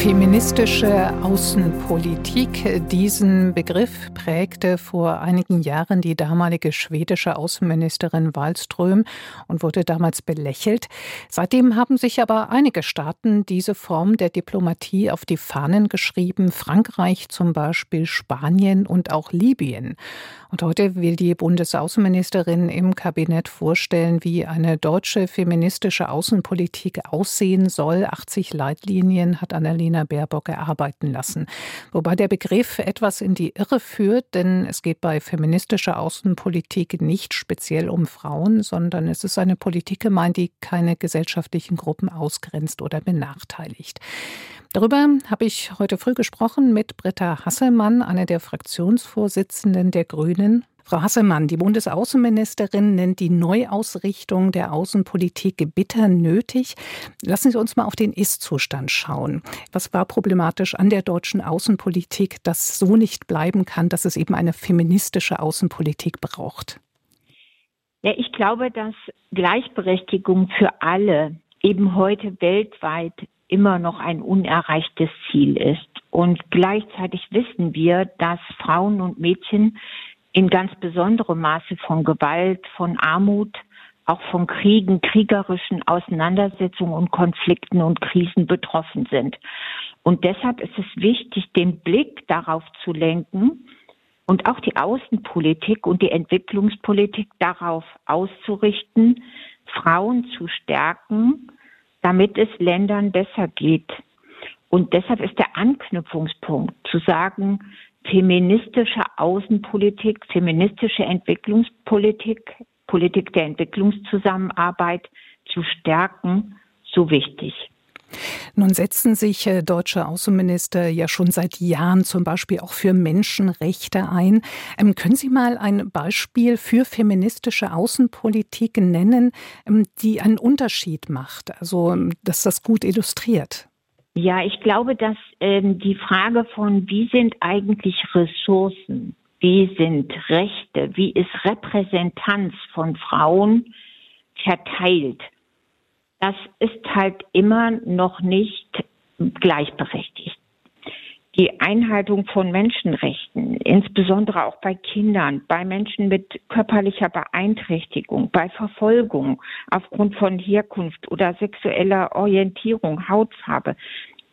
Feministische Außenpolitik. Diesen Begriff prägte vor einigen Jahren die damalige schwedische Außenministerin Wallström und wurde damals belächelt. Seitdem haben sich aber einige Staaten diese Form der Diplomatie auf die Fahnen geschrieben. Frankreich zum Beispiel, Spanien und auch Libyen. Und heute will die Bundesaußenministerin im Kabinett vorstellen, wie eine deutsche feministische Außenpolitik aussehen soll. 80 Leitlinien hat Annalena Annalena Baerbock erarbeiten lassen. Wobei der Begriff etwas in die Irre führt, denn es geht bei feministischer Außenpolitik nicht speziell um Frauen, sondern es ist eine Politik gemeint, die keine gesellschaftlichen Gruppen ausgrenzt oder benachteiligt. Darüber habe ich heute früh gesprochen mit Britta Hasselmann, einer der Fraktionsvorsitzenden der Grünen. Frau Hasselmann, die Bundesaußenministerin nennt die Neuausrichtung der Außenpolitik bitter nötig. Lassen Sie uns mal auf den Ist-Zustand schauen. Was war problematisch an der deutschen Außenpolitik, dass so nicht bleiben kann, dass es eben eine feministische Außenpolitik braucht? Ja, ich glaube, dass Gleichberechtigung für alle eben heute weltweit immer noch ein unerreichtes Ziel ist. Und gleichzeitig wissen wir, dass Frauen und Mädchen in ganz besonderem Maße von Gewalt, von Armut, auch von Kriegen, kriegerischen Auseinandersetzungen und Konflikten und Krisen betroffen sind. Und deshalb ist es wichtig, den Blick darauf zu lenken und auch die Außenpolitik und die Entwicklungspolitik darauf auszurichten, Frauen zu stärken, damit es Ländern besser geht. Und deshalb ist der Anknüpfungspunkt zu sagen, feministische Außenpolitik, feministische Entwicklungspolitik, Politik der Entwicklungszusammenarbeit zu stärken, so wichtig. Nun setzen sich äh, deutsche Außenminister ja schon seit Jahren zum Beispiel auch für Menschenrechte ein. Ähm, können Sie mal ein Beispiel für feministische Außenpolitik nennen, ähm, die einen Unterschied macht, also ähm, dass das gut illustriert? Ja, ich glaube, dass ähm, die Frage von, wie sind eigentlich Ressourcen, wie sind Rechte, wie ist Repräsentanz von Frauen verteilt, das ist halt immer noch nicht gleichberechtigt die Einhaltung von Menschenrechten, insbesondere auch bei Kindern, bei Menschen mit körperlicher Beeinträchtigung, bei Verfolgung aufgrund von Herkunft oder sexueller Orientierung, Hautfarbe.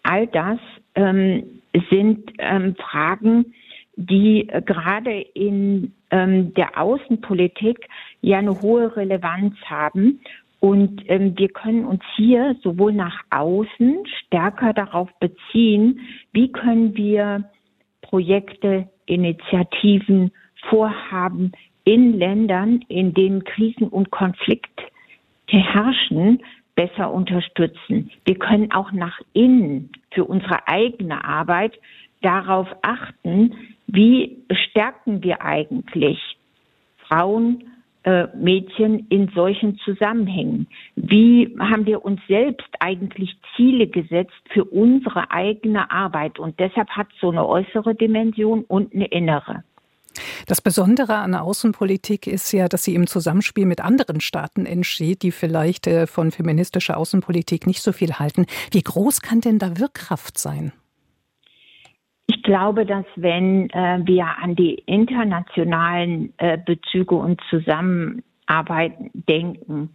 All das ähm, sind ähm, Fragen, die äh, gerade in ähm, der Außenpolitik ja eine hohe Relevanz haben und ähm, wir können uns hier sowohl nach außen stärker darauf beziehen, wie können wir Projekte, Initiativen, Vorhaben in Ländern, in denen Krisen und Konflikte herrschen, besser unterstützen. Wir können auch nach innen für unsere eigene Arbeit darauf achten, wie stärken wir eigentlich Frauen, Mädchen in solchen Zusammenhängen? Wie haben wir uns selbst eigentlich Ziele gesetzt für unsere eigene Arbeit? Und deshalb hat so eine äußere Dimension und eine innere. Das Besondere an Außenpolitik ist ja, dass sie im Zusammenspiel mit anderen Staaten entsteht, die vielleicht äh, von feministischer Außenpolitik nicht so viel halten. Wie groß kann denn da Wirkkraft sein? Ich glaube, dass wenn äh, wir an die internationalen äh, Bezüge und Zusammenarbeit denken,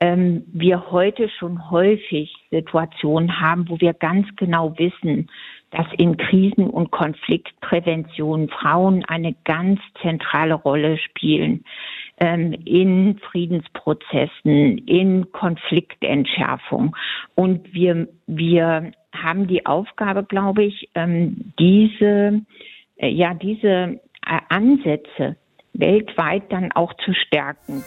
ähm, wir heute schon häufig Situationen haben, wo wir ganz genau wissen, dass in Krisen- und Konfliktprävention Frauen eine ganz zentrale Rolle spielen ähm, in Friedensprozessen, in Konfliktentschärfung. Und wir, wir haben die Aufgabe, glaube ich, ähm, diese, äh, ja, diese äh, Ansätze weltweit dann auch zu stärken.